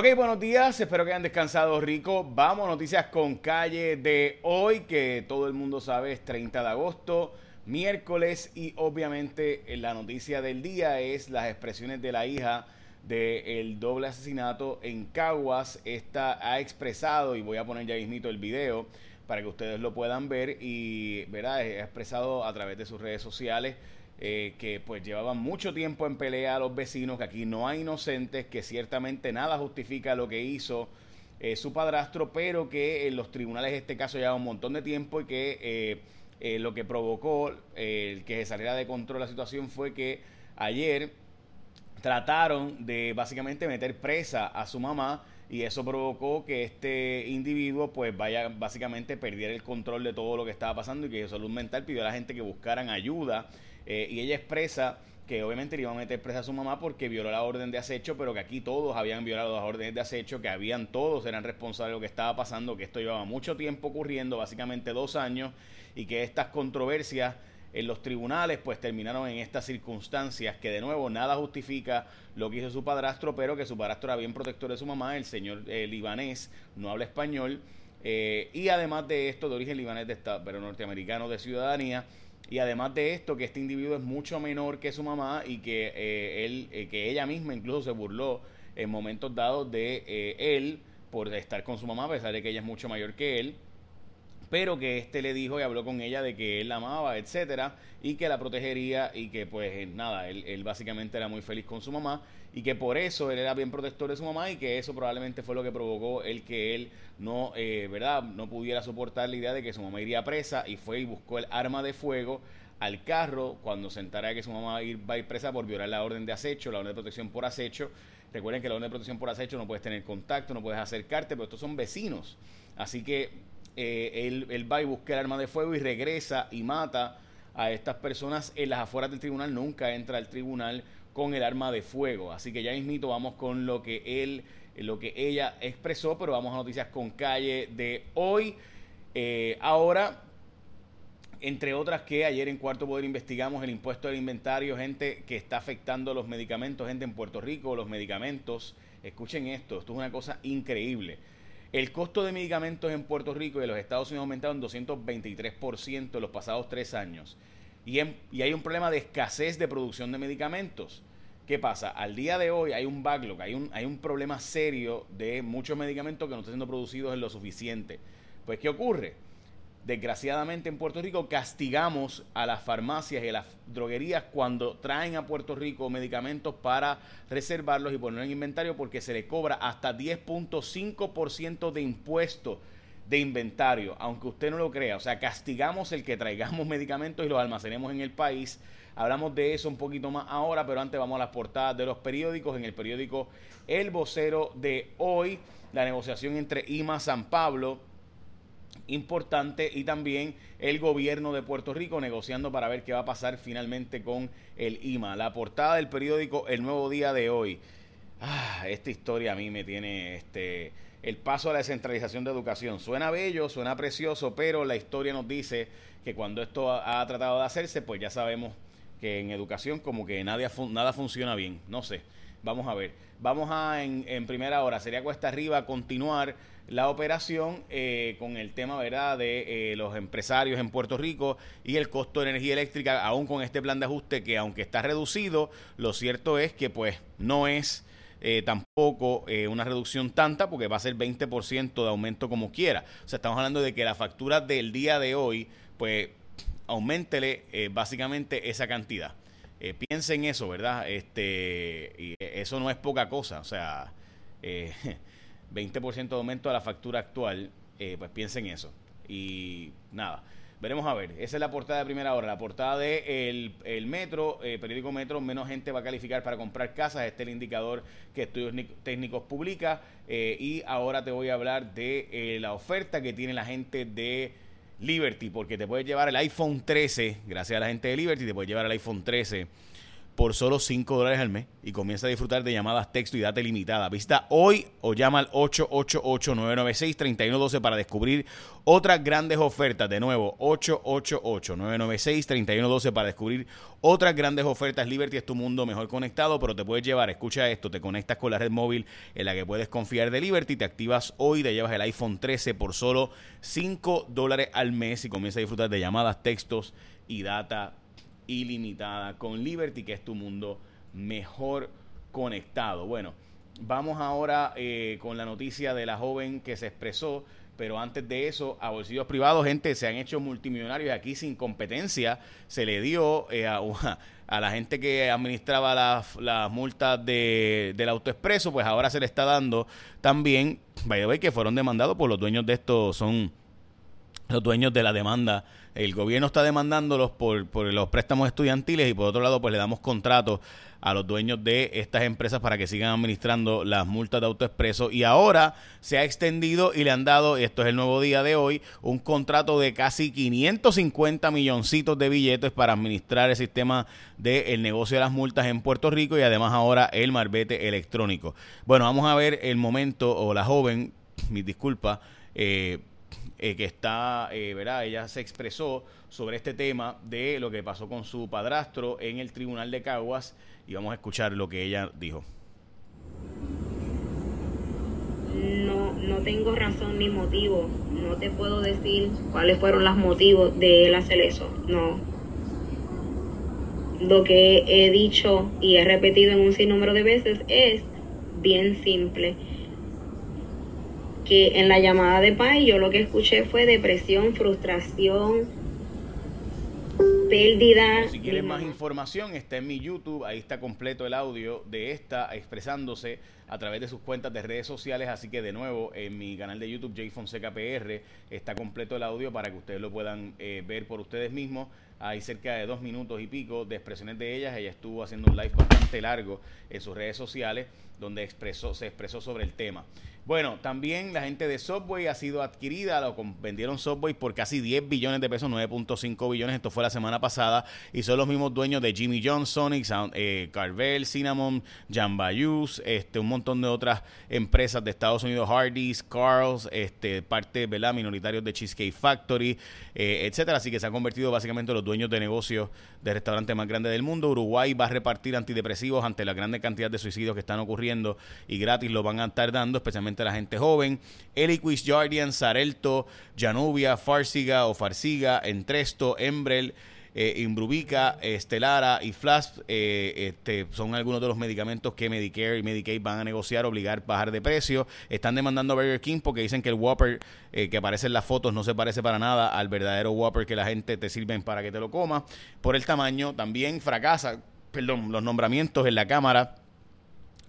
Ok, buenos días, espero que hayan descansado rico. Vamos, noticias con calle de hoy, que todo el mundo sabe es 30 de agosto, miércoles, y obviamente eh, la noticia del día es las expresiones de la hija del doble asesinato en Caguas. Esta ha expresado, y voy a poner ya mismito el video para que ustedes lo puedan ver, y verá, ha expresado a través de sus redes sociales eh, que pues llevaban mucho tiempo en pelea a los vecinos, que aquí no hay inocentes, que ciertamente nada justifica lo que hizo eh, su padrastro, pero que en los tribunales este caso lleva un montón de tiempo y que eh, lo que provocó el que se saliera de control la situación fue que ayer trataron de básicamente meter presa a su mamá y eso provocó que este individuo pues vaya básicamente perdiera el control de todo lo que estaba pasando y que salud mental pidió a la gente que buscaran ayuda eh, y ella expresa que obviamente le iban a meter presa a su mamá porque violó la orden de acecho, pero que aquí todos habían violado las órdenes de acecho, que habían todos eran responsables de lo que estaba pasando, que esto llevaba mucho tiempo ocurriendo, básicamente dos años, y que estas controversias en los tribunales pues terminaron en estas circunstancias que de nuevo nada justifica lo que hizo su padrastro, pero que su padrastro era bien protector de su mamá, el señor eh, libanés no habla español, eh, y además de esto, de origen libanés, de pero norteamericano de ciudadanía, y además de esto, que este individuo es mucho menor que su mamá y que, eh, él, eh, que ella misma incluso se burló en momentos dados de eh, él por estar con su mamá, a pesar de que ella es mucho mayor que él pero que este le dijo y habló con ella de que él la amaba, etcétera, y que la protegería y que pues nada, él, básicamente era muy feliz con su mamá y que por eso él era bien protector de su mamá y que eso probablemente fue lo que provocó el que él no, eh, ¿verdad? No pudiera soportar la idea de que su mamá iría presa y fue y buscó el arma de fuego al carro cuando se entara que su mamá va a, ir, a ir presa por violar la orden de acecho, la orden de protección por acecho. Recuerden que la orden de protección por acecho no puedes tener contacto, no puedes acercarte, pero estos son vecinos. Así que eh, él, va y busca el arma de fuego y regresa y mata a estas personas en las afueras del tribunal. Nunca entra al tribunal con el arma de fuego. Así que ya mismito vamos con lo que él, lo que ella expresó, pero vamos a noticias con calle de hoy. Eh, ahora, entre otras que ayer en Cuarto Poder investigamos el impuesto del inventario, gente que está afectando los medicamentos, gente en Puerto Rico, los medicamentos. Escuchen esto, esto es una cosa increíble. El costo de medicamentos en Puerto Rico y en los Estados Unidos ha aumentado en 223% en los pasados tres años. Y, y, hay un problema de escasez de producción de medicamentos. ¿Qué pasa? Al día de hoy hay un backlog, hay un, hay un problema serio de muchos medicamentos que no están siendo producidos en lo suficiente. Pues, ¿qué ocurre? Desgraciadamente en Puerto Rico castigamos a las farmacias y a las droguerías cuando traen a Puerto Rico medicamentos para reservarlos y ponerlos en inventario porque se le cobra hasta 10.5% de impuesto de inventario, aunque usted no lo crea. O sea, castigamos el que traigamos medicamentos y los almacenemos en el país. Hablamos de eso un poquito más ahora, pero antes vamos a las portadas de los periódicos. En el periódico El Vocero de hoy, la negociación entre IMA San Pablo importante y también el gobierno de Puerto Rico negociando para ver qué va a pasar finalmente con el IMA. La portada del periódico El Nuevo Día de hoy. Ah, esta historia a mí me tiene este el paso a la descentralización de educación. Suena bello, suena precioso, pero la historia nos dice que cuando esto ha, tratado de hacerse, pues ya sabemos que en educación como que nada, nada funciona bien. No sé. Vamos a ver. Vamos a en, primera hora, sería cuesta arriba continuar la operación eh, con el tema ¿verdad? de eh, los empresarios en Puerto Rico y el costo de energía eléctrica, aún con este plan de ajuste que aunque está reducido, lo cierto es que pues no es eh, tampoco una reducción tanta porque va a ser 20% de aumento como quiera. O sea, estamos hablando de que la factura del día de hoy, pues aumentele básicamente esa cantidad. Piensen eso, ¿verdad? Este, y eso no es poca cosa, o sea... 20% de aumento a la factura actual, eh, pues piensen eso. Y nada, veremos a ver. Esa es la portada de primera hora. La portada de el, Metro, eh, periódico Metro, menos gente va a calificar para comprar casas. Este es el indicador que Estudios Técnicos publica. Eh, y ahora te voy a hablar de la oferta que tiene la gente de Liberty, porque te puedes llevar el iPhone 13, gracias a la gente de Liberty, te puedes llevar el iPhone 13 por solo 5 dólares al mes y comienza a disfrutar de llamadas, texto y data ilimitada. Visita hoy o llama al 888-996-3112 para descubrir otras grandes ofertas. De nuevo, 888-996-3112 para descubrir otras grandes ofertas. Liberty es tu mundo mejor conectado, pero te puedes llevar, escucha esto, te conectas con la red móvil en la que puedes confiar de Liberty, te activas hoy, te llevas el iPhone 13 por solo 5 dólares al mes y comienza a disfrutar de llamadas, textos y data ilimitada con Liberty, que es tu mundo mejor conectado. Bueno, vamos ahora eh, con la noticia de la joven que se expresó, pero antes de eso, a bolsillos privados, gente, se han hecho multimillonarios aquí sin competencia. Se le dio eh, a, a, la gente que administraba las, multas de, del autoexpreso, pues ahora se le está dando también, vaya the que fueron demandados por los dueños de esto, son los dueños de la demanda el gobierno está demandándolos por, por los préstamos estudiantiles y por otro lado pues le damos contratos a los dueños de estas empresas para que sigan administrando las multas de autoexpreso y ahora se ha extendido y le han dado, esto es el nuevo día de hoy, un contrato de casi 550 milloncitos de billetes para administrar el sistema del negocio de las multas en Puerto Rico y además ahora el marbete electrónico. Bueno, vamos a ver el momento o la joven, mis disculpas, eh, eh, que está, eh, ¿verdad? Ella se expresó sobre este tema de lo que pasó con su padrastro en el tribunal de Caguas y vamos a escuchar lo que ella dijo. No, no tengo razón ni motivo. No te puedo decir cuáles fueron los motivos de él hacer eso. No. Lo que he dicho y he repetido en un sinnúmero de veces es bien simple que en la llamada de Pai yo lo que escuché fue depresión, frustración, pérdida. Si quieren más información, está en mi YouTube, ahí está completo el audio de esta expresándose a través de sus cuentas de redes sociales, así que de nuevo en mi canal de YouTube, J Fonseca PR, está completo el audio para que ustedes lo puedan eh, ver por ustedes mismos. Hay cerca de dos minutos y pico de expresiones de ellas. Ella estuvo haciendo un live bastante largo en sus redes sociales donde expresó, se expresó sobre el tema. Bueno, también la gente de Subway ha sido adquirida, lo vendieron Subway por casi 10 billones de pesos, 9.5 billones, esto fue la semana pasada, y son los mismos dueños de Jimmy Johnson, eh, Carvel, Cinnamon, Jambayus, este, un montón de otras empresas de Estados Unidos, Hardee's, Carl's, este, parte ¿verdad? minoritarios de Cheesecake Factory, eh, etcétera, así que se han convertido básicamente en los dueños de negocios de restaurantes más grandes del mundo. Uruguay va a repartir antidepresivos ante la grande cantidad de suicidios que están ocurriendo y gratis lo van a estar dando, especialmente la gente joven. Eliquis, Jardian, Sarelto, Janubia, Farsiga o Farsiga, Entresto, Embrel, eh, Imbrubica, Estelara y Flash eh, este, son algunos de los medicamentos que Medicare y Medicaid van a negociar, obligar a bajar de precio. Están demandando a Burger King porque dicen que el Whopper eh, que aparece en las fotos no se parece para nada al verdadero Whopper que la gente te sirven para que te lo coma. Por el tamaño, también fracasa, perdón, los nombramientos en la Cámara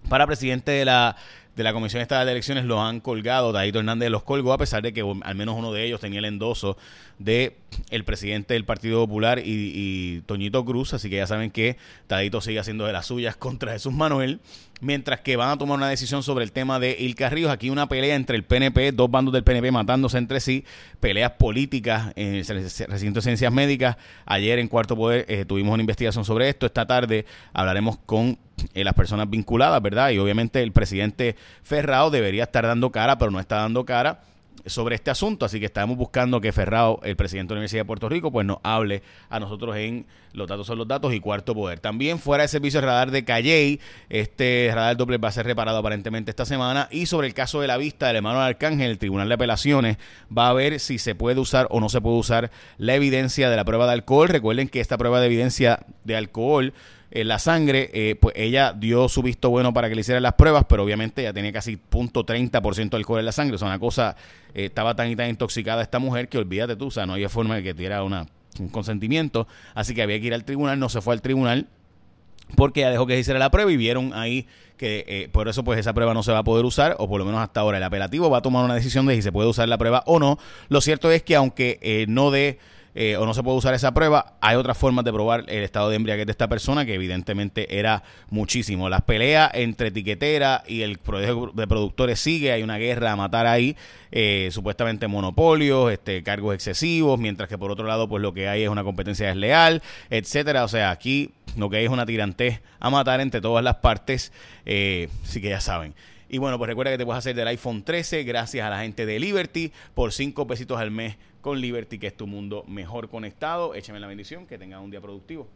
para presidente de la de la Comisión Estatal de Elecciones los han colgado. Daito Hernández los colgó a pesar de que al menos uno de ellos tenía el endoso de el presidente del Partido Popular y, Toñito Cruz. Así que ya saben que Tadito sigue haciendo de las suyas contra Jesús Manuel. Mientras que van a tomar una decisión sobre el tema de Ilka Ríos. Aquí una pelea entre el PNP, dos bandos del PNP matándose entre sí. Peleas políticas en el recinto de ciencias médicas. Ayer en Cuarto Poder eh, tuvimos una investigación sobre esto. Esta tarde hablaremos con eh, las personas vinculadas, ¿verdad? Y obviamente el presidente Ferrao debería estar dando cara, pero no está dando cara sobre este asunto, así que estamos buscando que Ferrao, el presidente de la Universidad de Puerto Rico, pues nos hable a nosotros en Los Datos son los Datos y Cuarto Poder. También fuera de servicio de radar de Calley, este radar doble va a ser reparado aparentemente esta semana y sobre el caso de la vista del hermano Arcángel, el Tribunal de Apelaciones va a ver si se puede usar o no se puede usar la evidencia de la prueba de alcohol. Recuerden que esta prueba de evidencia de alcohol la sangre, eh, pues ella dio su visto bueno para que le hicieran las pruebas, pero obviamente ella tenía casi punto .30% de alcohol en la sangre, o sea, una cosa, eh, estaba tan y tan intoxicada esta mujer que olvídate tú, o sea, no había forma de que tuviera una, un consentimiento, así que había que ir al tribunal, no se fue al tribunal, porque ella dejó que se hiciera la prueba y vieron ahí que eh, por eso pues esa prueba no se va a poder usar o por lo menos hasta ahora. El apelativo va a tomar una decisión de si se puede usar la prueba o no. Lo cierto es que aunque no dé eh, o no se puede usar esa prueba, hay otras formas de probar el estado de embriaguez de esta persona que evidentemente era muchísimo. Las peleas entre etiquetera y el proyecto de productores sigue, hay una guerra a matar ahí, eh, supuestamente monopolios, este, cargos excesivos, mientras que por otro lado pues lo que hay es una competencia desleal, etcétera. O sea, aquí lo que es una tirantez a matar entre todas las partes. Eh, sí que ya saben. Y bueno, pues recuerda que te puedes hacer del iPhone 13 gracias a la gente de Liberty por 5 pesitos al mes con Liberty, que es tu mundo mejor conectado. Échame la bendición, que tengas un día productivo.